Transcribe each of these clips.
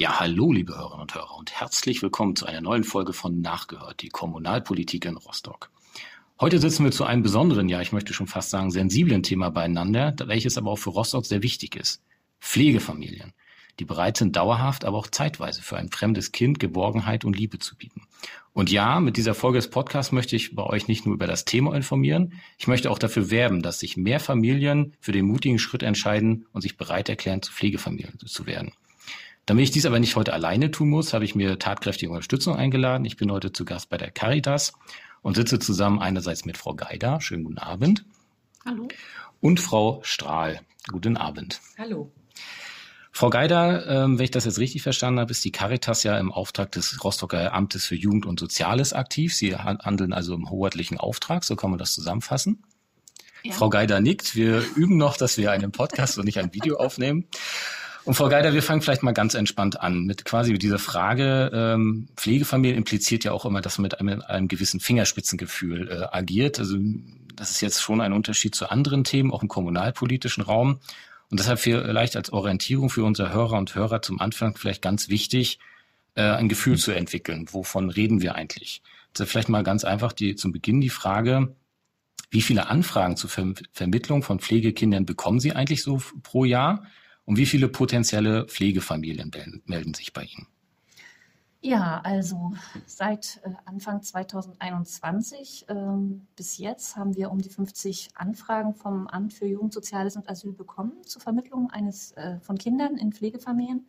Ja, hallo, liebe Hörerinnen und Hörer und herzlich willkommen zu einer neuen Folge von Nachgehört, die Kommunalpolitik in Rostock. Heute sitzen wir zu einem besonderen, ja, ich möchte schon fast sagen, sensiblen Thema beieinander, welches aber auch für Rostock sehr wichtig ist. Pflegefamilien, die bereit sind, dauerhaft, aber auch zeitweise für ein fremdes Kind Geborgenheit und Liebe zu bieten. Und ja, mit dieser Folge des Podcasts möchte ich bei euch nicht nur über das Thema informieren, ich möchte auch dafür werben, dass sich mehr Familien für den mutigen Schritt entscheiden und sich bereit erklären, zu Pflegefamilien zu werden. Damit ich dies aber nicht heute alleine tun muss, habe ich mir tatkräftige Unterstützung eingeladen. Ich bin heute zu Gast bei der Caritas und sitze zusammen einerseits mit Frau Geider. Schönen guten Abend. Hallo. Und Frau Strahl. Guten Abend. Hallo. Frau Geider, ähm, wenn ich das jetzt richtig verstanden habe, ist die Caritas ja im Auftrag des Rostocker Amtes für Jugend und Soziales aktiv. Sie handeln also im hoheitlichen Auftrag, so kann man das zusammenfassen. Ja. Frau Geider nickt. Wir üben noch, dass wir einen Podcast und nicht ein Video aufnehmen. Und Frau Geider, wir fangen vielleicht mal ganz entspannt an mit quasi dieser Frage. Ähm, Pflegefamilie impliziert ja auch immer, dass man mit einem, einem gewissen Fingerspitzengefühl äh, agiert. Also das ist jetzt schon ein Unterschied zu anderen Themen, auch im kommunalpolitischen Raum. Und deshalb vielleicht als Orientierung für unsere Hörer und Hörer zum Anfang vielleicht ganz wichtig, äh, ein Gefühl zu entwickeln. Wovon reden wir eigentlich? Das vielleicht mal ganz einfach die, zum Beginn die Frage, wie viele Anfragen zur Ver Vermittlung von Pflegekindern bekommen Sie eigentlich so pro Jahr? Und wie viele potenzielle Pflegefamilien melden sich bei Ihnen? Ja, also seit äh, Anfang 2021 ähm, bis jetzt haben wir um die 50 Anfragen vom Amt für Jugend, Soziales und Asyl bekommen zur Vermittlung eines äh, von Kindern in Pflegefamilien.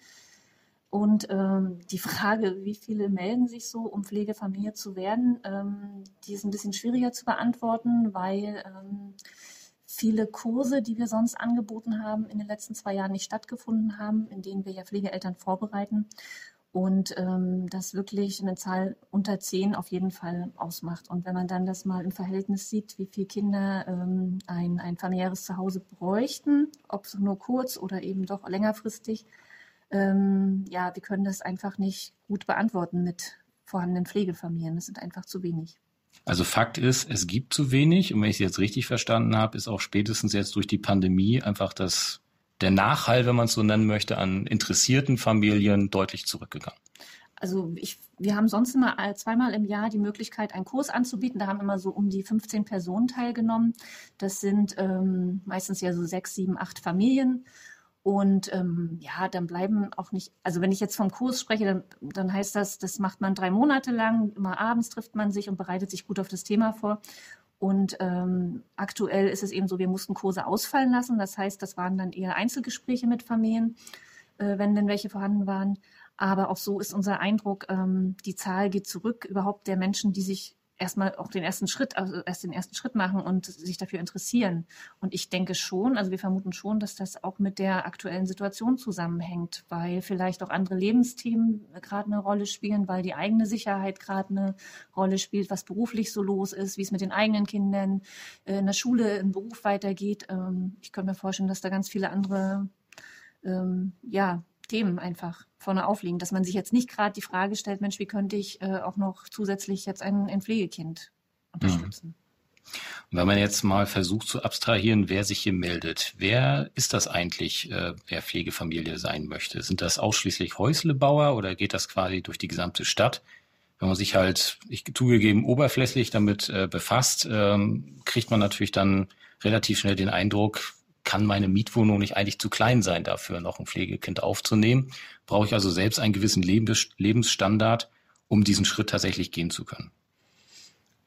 Und ähm, die Frage, wie viele melden sich so, um Pflegefamilie zu werden, ähm, die ist ein bisschen schwieriger zu beantworten, weil ähm, viele Kurse, die wir sonst angeboten haben, in den letzten zwei Jahren nicht stattgefunden haben, in denen wir ja Pflegeeltern vorbereiten. Und ähm, das wirklich eine Zahl unter zehn auf jeden Fall ausmacht. Und wenn man dann das mal im Verhältnis sieht, wie viele Kinder ähm, ein, ein familiäres Zuhause bräuchten, ob es nur kurz oder eben doch längerfristig, ähm, ja, wir können das einfach nicht gut beantworten mit vorhandenen Pflegefamilien. Das sind einfach zu wenig. Also Fakt ist, es gibt zu wenig. Und wenn ich es jetzt richtig verstanden habe, ist auch spätestens jetzt durch die Pandemie einfach das, der Nachhall, wenn man es so nennen möchte, an interessierten Familien deutlich zurückgegangen. Also ich, wir haben sonst immer zweimal im Jahr die Möglichkeit, einen Kurs anzubieten. Da haben immer so um die 15 Personen teilgenommen. Das sind ähm, meistens ja so sechs, sieben, acht Familien. Und ähm, ja, dann bleiben auch nicht, also wenn ich jetzt vom Kurs spreche, dann, dann heißt das, das macht man drei Monate lang, immer abends trifft man sich und bereitet sich gut auf das Thema vor. Und ähm, aktuell ist es eben so, wir mussten Kurse ausfallen lassen. Das heißt, das waren dann eher Einzelgespräche mit Familien, äh, wenn denn welche vorhanden waren. Aber auch so ist unser Eindruck, ähm, die Zahl geht zurück, überhaupt der Menschen, die sich erstmal auch den ersten Schritt, also erst den ersten Schritt machen und sich dafür interessieren. Und ich denke schon, also wir vermuten schon, dass das auch mit der aktuellen Situation zusammenhängt, weil vielleicht auch andere Lebensthemen gerade eine Rolle spielen, weil die eigene Sicherheit gerade eine Rolle spielt, was beruflich so los ist, wie es mit den eigenen Kindern äh, in der Schule, im Beruf weitergeht. Ähm, ich könnte mir vorstellen, dass da ganz viele andere ähm, ja, Themen einfach vorne aufliegen, dass man sich jetzt nicht gerade die Frage stellt, Mensch, wie könnte ich äh, auch noch zusätzlich jetzt ein, ein Pflegekind unterstützen? Und wenn man jetzt mal versucht zu abstrahieren, wer sich hier meldet, wer ist das eigentlich, äh, wer Pflegefamilie sein möchte? Sind das ausschließlich Häuslebauer oder geht das quasi durch die gesamte Stadt? Wenn man sich halt, ich zugegeben, oberflächlich damit äh, befasst, ähm, kriegt man natürlich dann relativ schnell den Eindruck, kann meine Mietwohnung nicht eigentlich zu klein sein dafür, noch ein Pflegekind aufzunehmen? Brauche ich also selbst einen gewissen Lebensstandard, um diesen Schritt tatsächlich gehen zu können?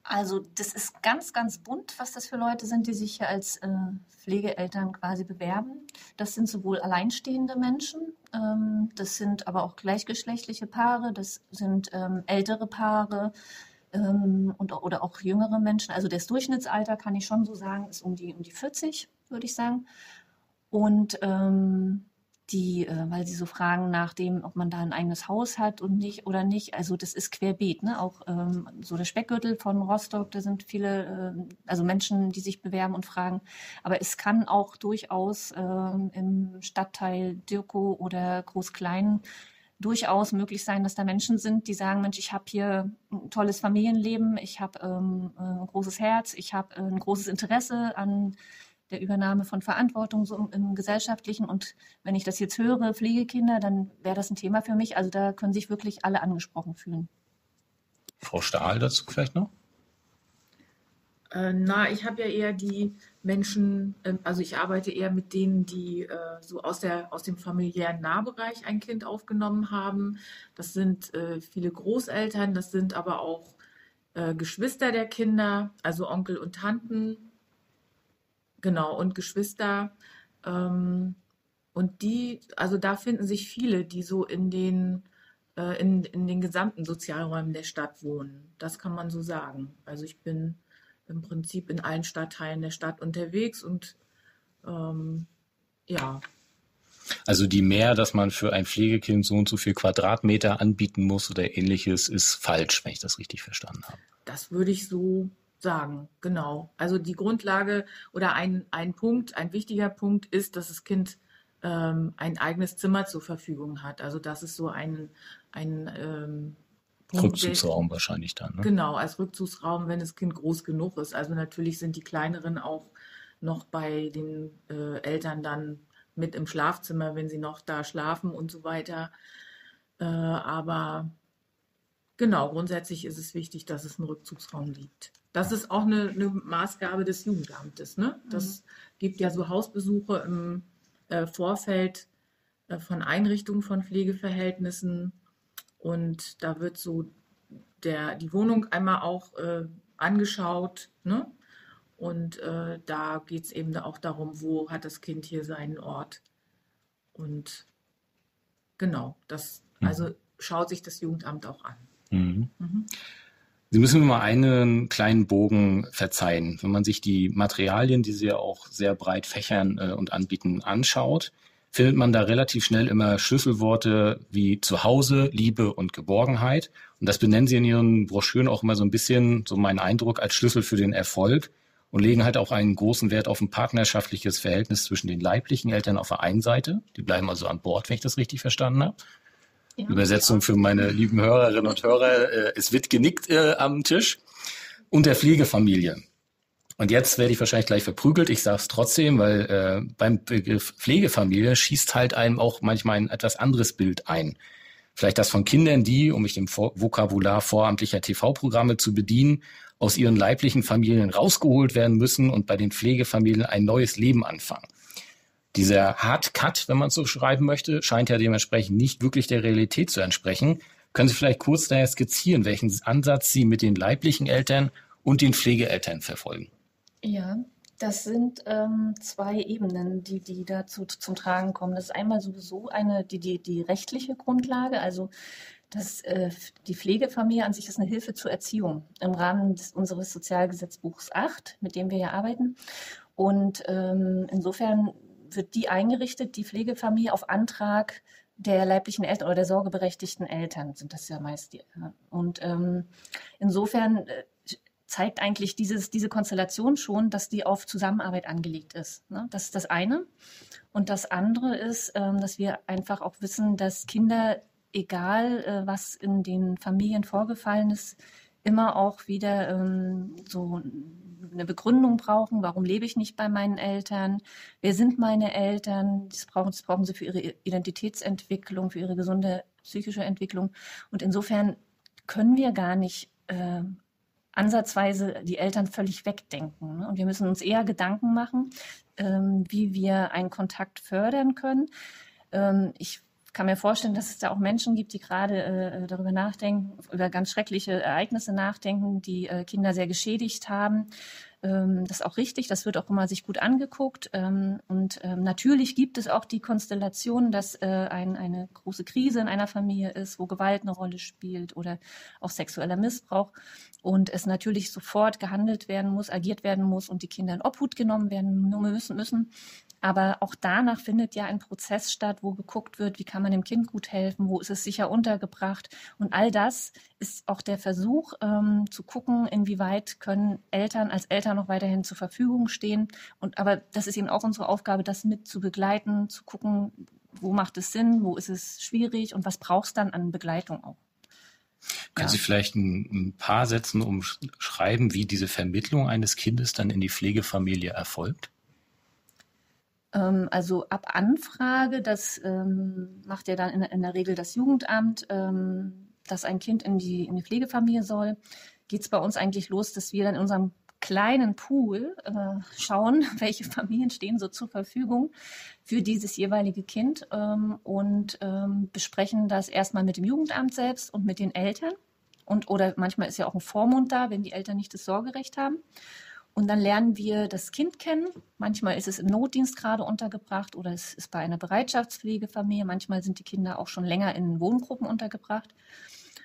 Also das ist ganz, ganz bunt, was das für Leute sind, die sich hier als äh, Pflegeeltern quasi bewerben. Das sind sowohl alleinstehende Menschen, ähm, das sind aber auch gleichgeschlechtliche Paare, das sind ähm, ältere Paare ähm, und, oder auch jüngere Menschen. Also das Durchschnittsalter, kann ich schon so sagen, ist um die, um die 40 würde ich sagen. Und ähm, die, äh, weil sie so fragen nach dem, ob man da ein eigenes Haus hat und nicht oder nicht. Also das ist querbeet, ne? Auch ähm, so der Speckgürtel von Rostock, da sind viele, äh, also Menschen, die sich bewerben und fragen. Aber es kann auch durchaus ähm, im Stadtteil Dirko oder Groß-Klein durchaus möglich sein, dass da Menschen sind, die sagen, Mensch, ich habe hier ein tolles Familienleben, ich habe ähm, ein großes Herz, ich habe äh, ein großes Interesse an der Übernahme von Verantwortung so im, im Gesellschaftlichen. Und wenn ich das jetzt höre, Pflegekinder, dann wäre das ein Thema für mich. Also da können sich wirklich alle angesprochen fühlen. Frau Stahl dazu vielleicht noch? Äh, na, ich habe ja eher die Menschen, äh, also ich arbeite eher mit denen, die äh, so aus, der, aus dem familiären Nahbereich ein Kind aufgenommen haben. Das sind äh, viele Großeltern, das sind aber auch Geschwister der Kinder, also Onkel und Tanten, genau, und Geschwister. Ähm, und die, also da finden sich viele, die so in den, äh, in, in den gesamten Sozialräumen der Stadt wohnen. Das kann man so sagen. Also ich bin im Prinzip in allen Stadtteilen der Stadt unterwegs und ähm, ja. Also die mehr, dass man für ein Pflegekind so und so viel Quadratmeter anbieten muss oder ähnliches, ist falsch, wenn ich das richtig verstanden habe. Das würde ich so sagen, genau. Also die Grundlage oder ein, ein Punkt, ein wichtiger Punkt ist, dass das Kind ähm, ein eigenes Zimmer zur Verfügung hat. Also das ist so ein, ein ähm, Rückzugsraum wahrscheinlich dann. Ne? Genau, als Rückzugsraum, wenn das Kind groß genug ist. Also natürlich sind die kleineren auch noch bei den äh, Eltern dann mit im Schlafzimmer, wenn sie noch da schlafen und so weiter. Äh, aber genau, grundsätzlich ist es wichtig, dass es einen Rückzugsraum gibt. Das ist auch eine, eine Maßgabe des Jugendamtes. Ne? Das mhm. gibt ja so Hausbesuche im äh, Vorfeld äh, von Einrichtungen von Pflegeverhältnissen und da wird so der, die Wohnung einmal auch äh, angeschaut. Ne? Und äh, da geht es eben auch darum, wo hat das Kind hier seinen Ort. Und genau, das, mhm. also schaut sich das Jugendamt auch an. Mhm. Mhm. Sie müssen mir mal einen kleinen Bogen verzeihen. Wenn man sich die Materialien, die Sie ja auch sehr breit fächern äh, und anbieten, anschaut, findet man da relativ schnell immer Schlüsselworte wie Zuhause, Liebe und Geborgenheit. Und das benennen sie in ihren Broschüren auch immer so ein bisschen, so mein Eindruck, als Schlüssel für den Erfolg und legen halt auch einen großen Wert auf ein partnerschaftliches Verhältnis zwischen den leiblichen Eltern auf der einen Seite. Die bleiben also an Bord, wenn ich das richtig verstanden habe. Übersetzung für meine lieben Hörerinnen und Hörer. Äh, es wird genickt äh, am Tisch. Und der Pflegefamilie. Und jetzt werde ich wahrscheinlich gleich verprügelt. Ich sage es trotzdem, weil äh, beim Begriff Pflegefamilie schießt halt einem auch manchmal ein etwas anderes Bild ein. Vielleicht das von Kindern, die, um mich dem Vokabular voramtlicher TV-Programme zu bedienen, aus ihren leiblichen Familien rausgeholt werden müssen und bei den Pflegefamilien ein neues Leben anfangen. Dieser Hard Cut, wenn man es so schreiben möchte, scheint ja dementsprechend nicht wirklich der Realität zu entsprechen. Können Sie vielleicht kurz daher skizzieren, welchen Ansatz Sie mit den leiblichen Eltern und den Pflegeeltern verfolgen? Ja, das sind ähm, zwei Ebenen, die, die dazu zum Tragen kommen. Das ist einmal sowieso eine, die, die, die rechtliche Grundlage, also das, äh, die Pflegefamilie an sich ist eine Hilfe zur Erziehung im Rahmen des, unseres Sozialgesetzbuchs 8, mit dem wir ja arbeiten. Und ähm, insofern wird die eingerichtet, die Pflegefamilie auf Antrag der leiblichen Eltern oder der sorgeberechtigten Eltern sind das ja meist die. Und ähm, insofern äh, zeigt eigentlich dieses, diese Konstellation schon, dass die auf Zusammenarbeit angelegt ist. Ne? Das ist das eine. Und das andere ist, ähm, dass wir einfach auch wissen, dass Kinder, egal äh, was in den Familien vorgefallen ist, immer auch wieder ähm, so eine Begründung brauchen. Warum lebe ich nicht bei meinen Eltern? Wer sind meine Eltern? Das brauchen, das brauchen sie für ihre Identitätsentwicklung, für ihre gesunde psychische Entwicklung. Und insofern können wir gar nicht äh, ansatzweise die Eltern völlig wegdenken. Ne? Und wir müssen uns eher Gedanken machen, ähm, wie wir einen Kontakt fördern können. Ähm, ich kann mir vorstellen, dass es da auch Menschen gibt, die gerade äh, darüber nachdenken, über ganz schreckliche Ereignisse nachdenken, die äh, Kinder sehr geschädigt haben. Ähm, das ist auch richtig, das wird auch immer sich gut angeguckt. Ähm, und ähm, natürlich gibt es auch die Konstellation, dass äh, ein, eine große Krise in einer Familie ist, wo Gewalt eine Rolle spielt oder auch sexueller Missbrauch. Und es natürlich sofort gehandelt werden muss, agiert werden muss und die Kinder in Obhut genommen werden müssen. müssen. Aber auch danach findet ja ein Prozess statt, wo geguckt wird, wie kann man dem Kind gut helfen, wo ist es sicher untergebracht. Und all das ist auch der Versuch ähm, zu gucken, inwieweit können Eltern als Eltern noch weiterhin zur Verfügung stehen. Und aber das ist eben auch unsere Aufgabe, das mit zu begleiten, zu gucken, wo macht es Sinn, wo ist es schwierig und was braucht es dann an Begleitung auch. Können ja. Sie vielleicht ein, ein, paar Sätzen umschreiben, wie diese Vermittlung eines Kindes dann in die Pflegefamilie erfolgt? Ähm, also ab Anfrage, das ähm, macht ja dann in, in, der Regel das Jugendamt, ähm, dass ein Kind in die, in die Pflegefamilie soll, geht es bei uns eigentlich los, dass wir dann in unserem kleinen Pool äh, schauen, welche Familien stehen so zur Verfügung für dieses jeweilige Kind ähm, und ähm, besprechen das erstmal mit dem Jugendamt selbst und mit den Eltern. Und, oder manchmal ist ja auch ein Vormund da, wenn die Eltern nicht das Sorgerecht haben. Und dann lernen wir das Kind kennen. Manchmal ist es im Notdienst gerade untergebracht oder es ist bei einer Bereitschaftspflegefamilie. Manchmal sind die Kinder auch schon länger in Wohngruppen untergebracht.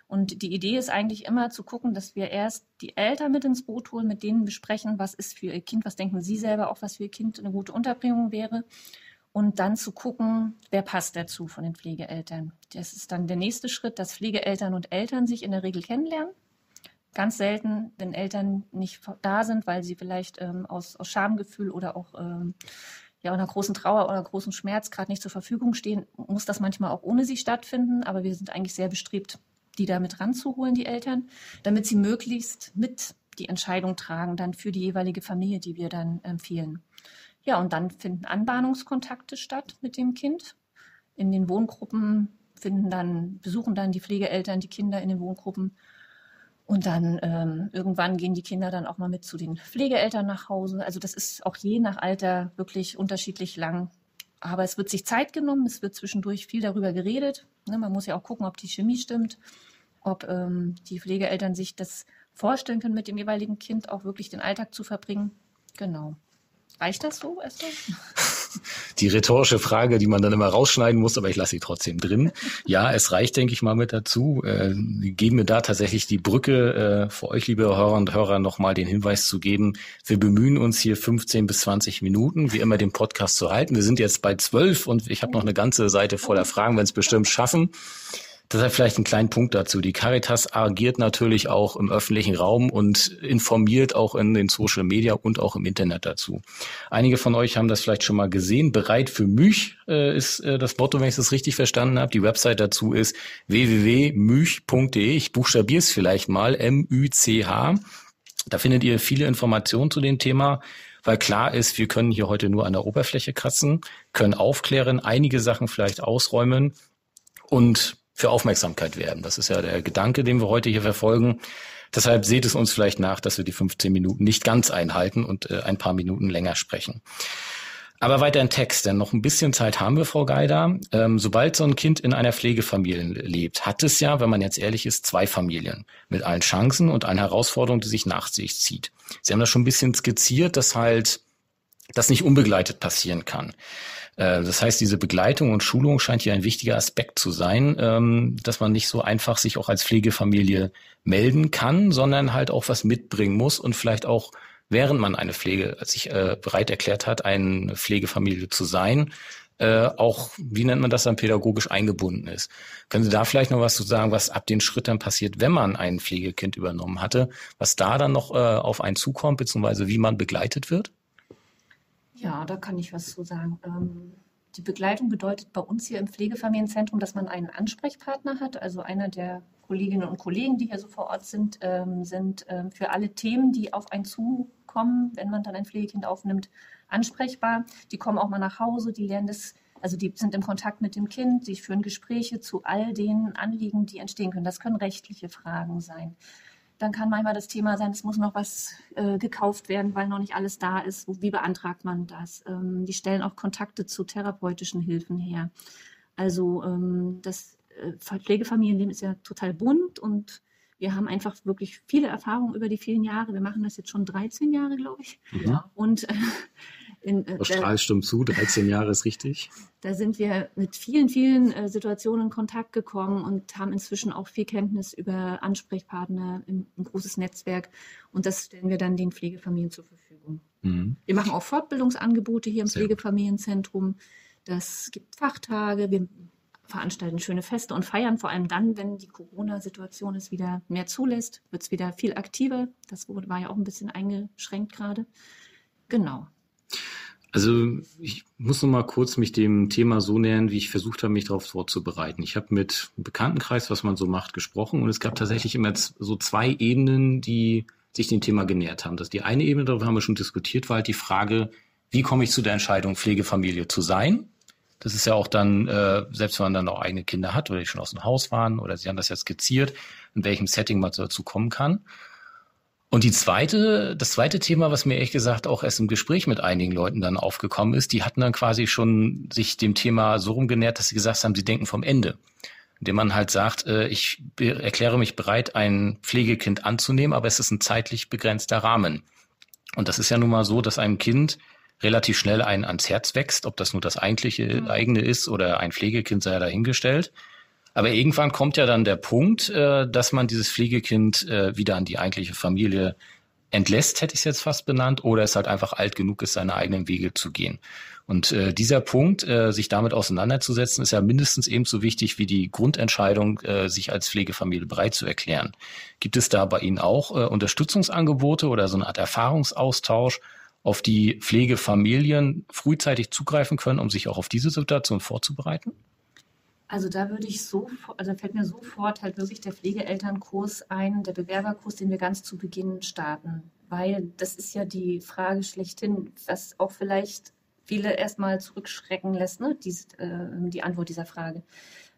Und die Idee ist eigentlich immer zu gucken, dass wir erst die Eltern mit ins Boot holen, mit denen besprechen, was ist für ihr Kind, was denken sie selber auch, was für ihr Kind eine gute Unterbringung wäre. Und dann zu gucken, wer passt dazu von den Pflegeeltern. Das ist dann der nächste Schritt, dass Pflegeeltern und Eltern sich in der Regel kennenlernen ganz selten, wenn Eltern nicht da sind, weil sie vielleicht ähm, aus, aus Schamgefühl oder auch ähm, ja, einer großen Trauer oder großen Schmerz gerade nicht zur Verfügung stehen, muss das manchmal auch ohne sie stattfinden. Aber wir sind eigentlich sehr bestrebt, die da mit ranzuholen, die Eltern, damit sie möglichst mit die Entscheidung tragen, dann für die jeweilige Familie, die wir dann empfehlen. Ja, und dann finden Anbahnungskontakte statt mit dem Kind. In den Wohngruppen finden dann, besuchen dann die Pflegeeltern die Kinder in den Wohngruppen und dann ähm, irgendwann gehen die Kinder dann auch mal mit zu den Pflegeeltern nach Hause. Also das ist auch je nach Alter wirklich unterschiedlich lang. Aber es wird sich Zeit genommen, es wird zwischendurch viel darüber geredet. Ne, man muss ja auch gucken, ob die Chemie stimmt, ob ähm, die Pflegeeltern sich das vorstellen können, mit dem jeweiligen Kind auch wirklich den Alltag zu verbringen. Genau. Reicht das so, Esther? Die rhetorische Frage, die man dann immer rausschneiden muss, aber ich lasse sie trotzdem drin. Ja, es reicht, denke ich mal, mit dazu. Äh, geben wir da tatsächlich die Brücke äh, für euch, liebe Hörer und Hörer, nochmal den Hinweis zu geben. Wir bemühen uns hier 15 bis 20 Minuten, wie immer, den Podcast zu halten. Wir sind jetzt bei 12 und ich habe noch eine ganze Seite voller Fragen, wenn es bestimmt schaffen. Deshalb vielleicht einen kleinen Punkt dazu. Die Caritas agiert natürlich auch im öffentlichen Raum und informiert auch in den Social Media und auch im Internet dazu. Einige von euch haben das vielleicht schon mal gesehen. Bereit für mich äh, ist äh, das Motto, wenn ich das richtig verstanden habe. Die Website dazu ist www.müch.de. Ich buchstabiere es vielleicht mal. M-Ü-C-H. Da findet ihr viele Informationen zu dem Thema weil klar ist, wir können hier heute nur an der Oberfläche kratzen, können aufklären, einige Sachen vielleicht ausräumen und für Aufmerksamkeit werben. Das ist ja der Gedanke, den wir heute hier verfolgen. Deshalb seht es uns vielleicht nach, dass wir die 15 Minuten nicht ganz einhalten und äh, ein paar Minuten länger sprechen. Aber weiter in Text, denn noch ein bisschen Zeit haben wir, Frau Geider. Ähm, sobald so ein Kind in einer Pflegefamilie lebt, hat es ja, wenn man jetzt ehrlich ist, zwei Familien mit allen Chancen und allen Herausforderungen, die sich nach sich zieht. Sie haben das schon ein bisschen skizziert, dass halt das nicht unbegleitet passieren kann. Äh, das heißt, diese Begleitung und Schulung scheint hier ein wichtiger Aspekt zu sein, ähm, dass man nicht so einfach sich auch als Pflegefamilie melden kann, sondern halt auch was mitbringen muss und vielleicht auch während man eine Pflege sich äh, bereit erklärt hat, eine Pflegefamilie zu sein, äh, auch, wie nennt man das dann, pädagogisch eingebunden ist. Können Sie da vielleicht noch was zu sagen, was ab den Schritt passiert, wenn man ein Pflegekind übernommen hatte, was da dann noch auf einen zukommt, beziehungsweise wie man begleitet wird? Ja, da kann ich was zu sagen. Ähm, die Begleitung bedeutet bei uns hier im Pflegefamilienzentrum, dass man einen Ansprechpartner hat. Also einer der Kolleginnen und Kollegen, die hier so vor Ort sind, ähm, sind ähm, für alle Themen, die auf einen zukommen, wenn man dann ein Pflegekind aufnimmt, ansprechbar. Die kommen auch mal nach Hause, die lernen das, also die sind im Kontakt mit dem Kind, sie führen Gespräche zu all den Anliegen, die entstehen können. Das können rechtliche Fragen sein. Dann kann manchmal das Thema sein, es muss noch was äh, gekauft werden, weil noch nicht alles da ist. Wie beantragt man das? Ähm, die stellen auch Kontakte zu therapeutischen Hilfen her. Also ähm, das äh, Pflegefamilienleben ist ja total bunt und wir haben einfach wirklich viele Erfahrungen über die vielen Jahre. Wir machen das jetzt schon 13 Jahre, glaube ich. Ja. Und äh, in, äh, Strahl stimmt zu, 13 Jahre ist richtig. Da sind wir mit vielen, vielen äh, Situationen in Kontakt gekommen und haben inzwischen auch viel Kenntnis über Ansprechpartner, im, ein großes Netzwerk. Und das stellen wir dann den Pflegefamilien zur Verfügung. Mhm. Wir machen auch Fortbildungsangebote hier im Sehr Pflegefamilienzentrum. Das gibt Fachtage. Wir veranstalten schöne Feste und feiern vor allem dann, wenn die Corona-Situation es wieder mehr zulässt, wird es wieder viel aktiver. Das war ja auch ein bisschen eingeschränkt gerade. Genau. Also ich muss noch mal kurz mich dem Thema so nähern, wie ich versucht habe, mich darauf vorzubereiten. Ich habe mit Bekanntenkreis, was man so macht, gesprochen und es gab tatsächlich immer so zwei Ebenen, die sich dem Thema genähert haben. Das die eine Ebene, darüber haben wir schon diskutiert, war halt die Frage, wie komme ich zu der Entscheidung, Pflegefamilie zu sein? Das ist ja auch dann, äh, selbst wenn man dann auch eigene Kinder hat oder die schon aus dem Haus waren oder Sie haben das jetzt skizziert, in welchem Setting man dazu kommen kann. Und die zweite, das zweite Thema, was mir ehrlich gesagt auch erst im Gespräch mit einigen Leuten dann aufgekommen ist, die hatten dann quasi schon sich dem Thema so rumgenährt, dass sie gesagt haben, sie denken vom Ende. Indem man halt sagt, äh, ich erkläre mich bereit, ein Pflegekind anzunehmen, aber es ist ein zeitlich begrenzter Rahmen. Und das ist ja nun mal so, dass einem Kind relativ schnell einen ans Herz wächst, ob das nur das eigentliche mhm. eigene ist oder ein Pflegekind sei ja dahingestellt. Aber irgendwann kommt ja dann der Punkt, äh, dass man dieses Pflegekind äh, wieder an die eigentliche Familie entlässt, hätte ich es jetzt fast benannt, oder es halt einfach alt genug ist, seine eigenen Wege zu gehen. Und äh, dieser Punkt, äh, sich damit auseinanderzusetzen, ist ja mindestens ebenso wichtig wie die Grundentscheidung, äh, sich als Pflegefamilie bereit zu erklären. Gibt es da bei Ihnen auch äh, Unterstützungsangebote oder so eine Art Erfahrungsaustausch, auf die Pflegefamilien frühzeitig zugreifen können, um sich auch auf diese Situation vorzubereiten? Also da würde ich so, also fällt mir sofort halt wirklich der Pflegeelternkurs ein, der Bewerberkurs, den wir ganz zu Beginn starten. Weil das ist ja die Frage schlechthin, was auch vielleicht viele erstmal zurückschrecken lässt, ne? die, äh, die Antwort dieser Frage.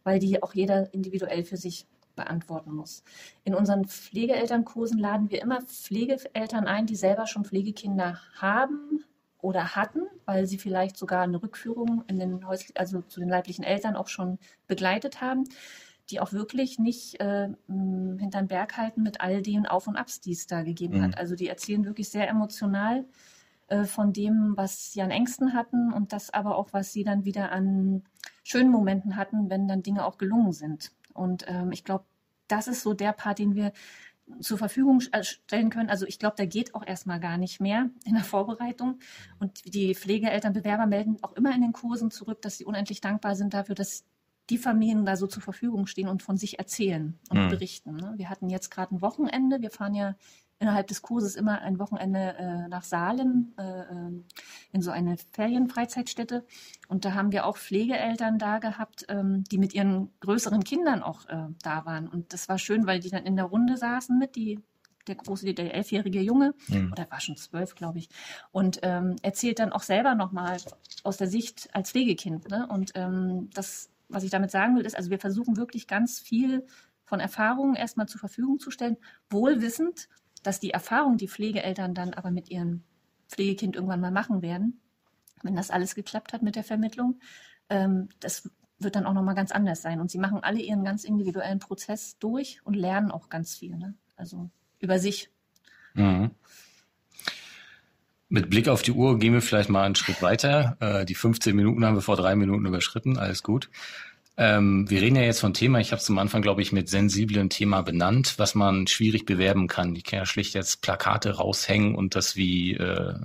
Weil die auch jeder individuell für sich beantworten muss. In unseren Pflegeelternkursen laden wir immer Pflegeeltern ein, die selber schon Pflegekinder haben, oder hatten, weil sie vielleicht sogar eine Rückführung in den Häus also zu den leiblichen Eltern auch schon begleitet haben, die auch wirklich nicht äh, hinterm Berg halten mit all den Auf und Abs, die es da gegeben mhm. hat. Also die erzählen wirklich sehr emotional äh, von dem, was sie an Ängsten hatten und das aber auch, was sie dann wieder an schönen Momenten hatten, wenn dann Dinge auch gelungen sind. Und ähm, ich glaube, das ist so der Part, den wir zur Verfügung äh, stellen können. Also ich glaube, da geht auch erstmal gar nicht mehr in der Vorbereitung. Und die Pflegeeltern, Bewerber melden auch immer in den Kursen zurück, dass sie unendlich dankbar sind dafür, dass die Familien da so zur Verfügung stehen und von sich erzählen und mhm. berichten. Ne? Wir hatten jetzt gerade ein Wochenende. Wir fahren ja innerhalb des Kurses immer ein Wochenende äh, nach Saalen äh, ähm, in so eine Ferienfreizeitstätte. Und da haben wir auch Pflegeeltern da gehabt, ähm, die mit ihren größeren Kindern auch äh, da waren. Und das war schön, weil die dann in der Runde saßen mit, die der große, der elfjährige Junge, mhm. oder war schon zwölf, glaube ich, und ähm, erzählt dann auch selber nochmal aus der Sicht als Pflegekind. Ne? Und ähm, das, was ich damit sagen will, ist, also wir versuchen wirklich ganz viel von Erfahrungen erstmal zur Verfügung zu stellen, wohl wissend, dass die Erfahrung, die Pflegeeltern dann aber mit ihrem Pflegekind irgendwann mal machen werden, wenn das alles geklappt hat mit der Vermittlung, ähm, das wird dann auch nochmal ganz anders sein. Und sie machen alle ihren ganz individuellen Prozess durch und lernen auch ganz viel. Ne? Also über sich. Mhm. Mit Blick auf die Uhr gehen wir vielleicht mal einen Schritt weiter. Äh, die 15 Minuten haben wir vor drei Minuten überschritten. Alles gut. Ähm, wir reden ja jetzt von Thema, ich habe es am Anfang, glaube ich, mit sensiblen Thema benannt, was man schwierig bewerben kann. Ich kann ja schlicht jetzt Plakate raushängen und das wie äh,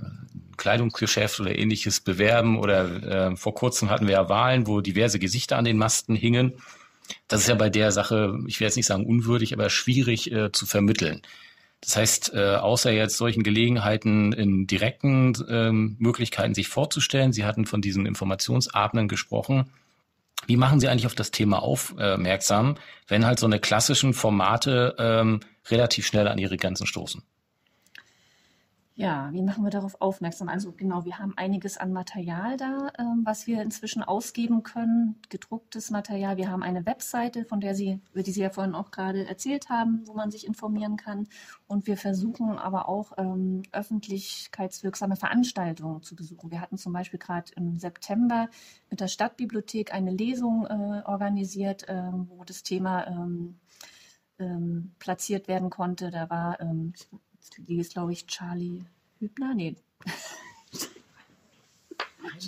Kleidungsgeschäft oder ähnliches bewerben. Oder äh, vor kurzem hatten wir ja Wahlen, wo diverse Gesichter an den Masten hingen. Das ist ja bei der Sache, ich will jetzt nicht sagen unwürdig, aber schwierig äh, zu vermitteln. Das heißt, äh, außer jetzt solchen Gelegenheiten in direkten ähm, Möglichkeiten sich vorzustellen, Sie hatten von diesen Informationsabenden gesprochen, wie machen Sie eigentlich auf das Thema aufmerksam, wenn halt so eine klassischen Formate ähm, relativ schnell an ihre Grenzen stoßen? Ja, wie machen wir darauf aufmerksam? Also genau, wir haben einiges an Material da, ähm, was wir inzwischen ausgeben können, gedrucktes Material. Wir haben eine Webseite, von der Sie, über die Sie ja vorhin auch gerade erzählt haben, wo man sich informieren kann. Und wir versuchen aber auch ähm, öffentlichkeitswirksame Veranstaltungen zu besuchen. Wir hatten zum Beispiel gerade im September mit der Stadtbibliothek eine Lesung äh, organisiert, ähm, wo das Thema ähm, ähm, platziert werden konnte. Da war ähm, die ist, glaube ich, Charlie Hübner. Nee.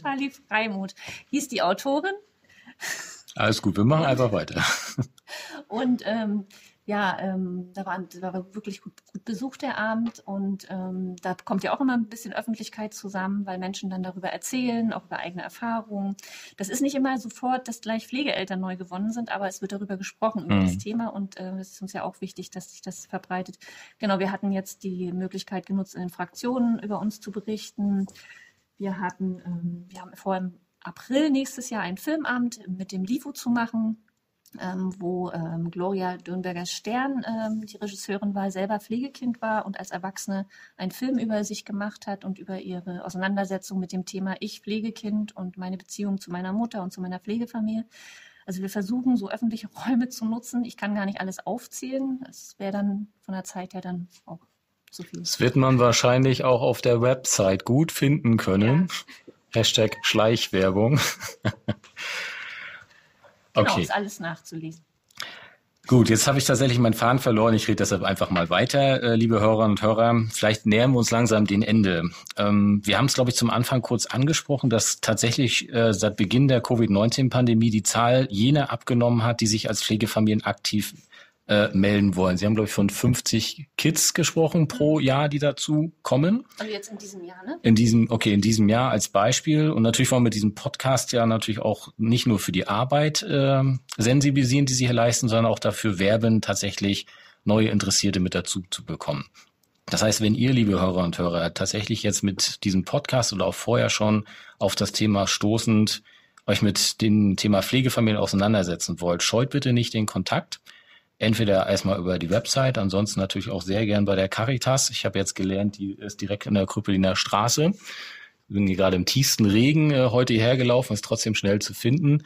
Charlie Freimuth hieß die Autorin. Alles gut, wir machen einfach weiter. Und ähm, ja, ähm, da, war, da war wirklich gut, gut besucht der Abend und ähm, da kommt ja auch immer ein bisschen Öffentlichkeit zusammen, weil Menschen dann darüber erzählen, auch über eigene Erfahrungen. Das ist nicht immer sofort, dass gleich Pflegeeltern neu gewonnen sind, aber es wird darüber gesprochen, über mhm. das Thema und äh, es ist uns ja auch wichtig, dass sich das verbreitet. Genau, wir hatten jetzt die Möglichkeit genutzt, in den Fraktionen über uns zu berichten. Wir hatten, ähm, wir haben vor im April nächstes Jahr ein Filmamt mit dem LIFO zu machen ähm, wo ähm, Gloria Dürnberger-Stern, ähm, die Regisseurin war, selber Pflegekind war und als Erwachsene einen Film über sich gemacht hat und über ihre Auseinandersetzung mit dem Thema Ich Pflegekind und meine Beziehung zu meiner Mutter und zu meiner Pflegefamilie. Also wir versuchen, so öffentliche Räume zu nutzen. Ich kann gar nicht alles aufzählen. Es wäre dann von der Zeit her dann auch zu viel. Das wird man wahrscheinlich auch auf der Website gut finden können. Ja. Hashtag Schleichwerbung. Genau, okay. ist alles nachzulesen. Gut, jetzt habe ich tatsächlich meinen Faden verloren. Ich rede deshalb einfach mal weiter, äh, liebe Hörerinnen und Hörer. Vielleicht nähern wir uns langsam dem Ende. Ähm, wir haben es, glaube ich, zum Anfang kurz angesprochen, dass tatsächlich äh, seit Beginn der Covid-19-Pandemie die Zahl jener abgenommen hat, die sich als Pflegefamilien aktiv äh, melden wollen. Sie haben, glaube ich, von 50 Kids gesprochen pro Jahr, die dazu kommen. Also jetzt in diesem Jahr, ne? In diesem, okay, in diesem Jahr als Beispiel. Und natürlich wollen wir mit diesem Podcast ja natürlich auch nicht nur für die Arbeit äh, sensibilisieren, die Sie hier leisten, sondern auch dafür werben, tatsächlich neue Interessierte mit dazu zu bekommen. Das heißt, wenn ihr, liebe Hörer und Hörer, tatsächlich jetzt mit diesem Podcast oder auch vorher schon auf das Thema stoßend euch mit dem Thema Pflegefamilien auseinandersetzen wollt, scheut bitte nicht den Kontakt entweder erstmal über die Website, ansonsten natürlich auch sehr gern bei der Caritas. Ich habe jetzt gelernt, die ist direkt in der Krüppeliner Straße. Wir sind hier gerade im tiefsten Regen äh, heute hierher gelaufen, ist trotzdem schnell zu finden.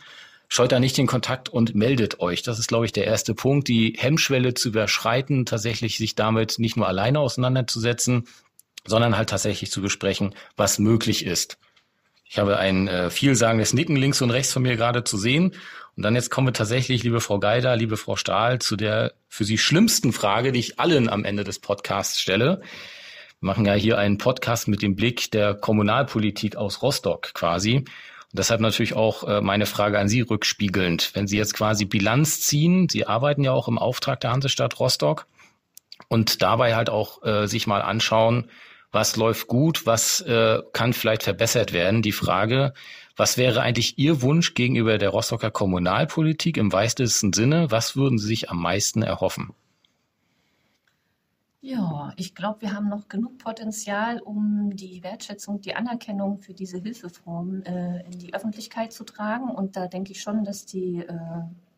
Scheut da nicht den Kontakt und meldet euch. Das ist, glaube ich, der erste Punkt, die Hemmschwelle zu überschreiten, tatsächlich sich damit nicht nur alleine auseinanderzusetzen, sondern halt tatsächlich zu besprechen, was möglich ist. Ich habe ein äh, vielsagendes Nicken links und rechts von mir gerade zu sehen und dann jetzt kommen wir tatsächlich, liebe Frau Geider, liebe Frau Stahl, zu der für Sie schlimmsten Frage, die ich allen am Ende des Podcasts stelle. Wir machen ja hier einen Podcast mit dem Blick der Kommunalpolitik aus Rostock quasi. Und deshalb natürlich auch äh, meine Frage an Sie rückspiegelnd. Wenn Sie jetzt quasi Bilanz ziehen, Sie arbeiten ja auch im Auftrag der Hansestadt Rostock und dabei halt auch äh, sich mal anschauen, was läuft gut, was äh, kann vielleicht verbessert werden. Die Frage, was wäre eigentlich Ihr Wunsch gegenüber der Rostocker Kommunalpolitik im weitesten Sinne? Was würden Sie sich am meisten erhoffen? Ja, ich glaube, wir haben noch genug Potenzial, um die Wertschätzung, die Anerkennung für diese Hilfeform äh, in die Öffentlichkeit zu tragen. Und da denke ich schon, dass die äh,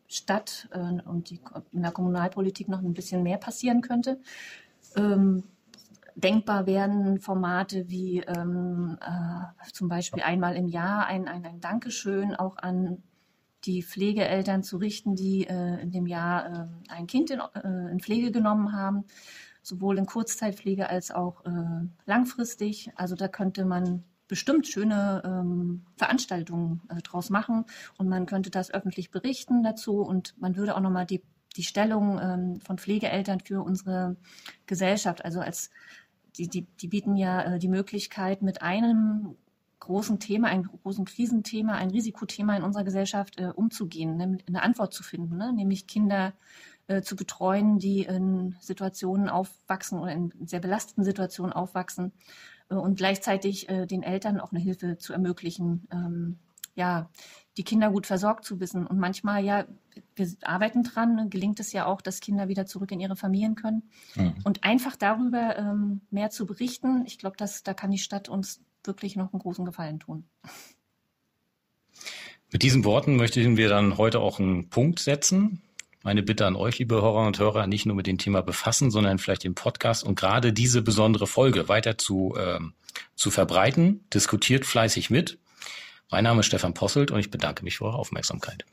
Stadt äh, und die, in der Kommunalpolitik noch ein bisschen mehr passieren könnte. Ähm, denkbar werden Formate wie ähm, äh, zum Beispiel einmal im Jahr ein, ein, ein Dankeschön auch an die Pflegeeltern zu richten, die äh, in dem Jahr äh, ein Kind in, äh, in, Pflege genommen haben, sowohl in Kurzzeitpflege als auch äh, langfristig. Also da könnte man bestimmt schöne ähm, Veranstaltungen äh, draus machen. Und man könnte das öffentlich berichten dazu. Und man würde auch nochmal die, die Stellung ähm, von Pflegeeltern für unsere Gesellschaft, also als die, die, die bieten ja äh, die Möglichkeit, mit einem großen Thema, einem großen Krisenthema, ein Risikothema in unserer Gesellschaft äh, umzugehen, ne, eine Antwort zu finden, ne? nämlich Kinder äh, zu betreuen, die in Situationen aufwachsen oder in sehr belasteten Situationen aufwachsen äh, und gleichzeitig äh, den Eltern auch eine Hilfe zu ermöglichen, ähm, ja, die Kinder gut versorgt zu wissen. Und manchmal, ja, wir arbeiten dran, ne, gelingt es ja auch, dass Kinder wieder zurück in ihre Familien können. Mhm. Und einfach darüber ähm, mehr zu berichten, ich glaube, da kann die Stadt uns wirklich noch einen großen Gefallen tun. Mit diesen Worten möchten wir dann heute auch einen Punkt setzen. Meine Bitte an euch, liebe Hörer und Hörer, nicht nur mit dem Thema befassen, sondern vielleicht den Podcast und gerade diese besondere Folge weiter zu, äh, zu verbreiten. Diskutiert fleißig mit. Mein Name ist Stefan Posselt und ich bedanke mich für eure Aufmerksamkeit.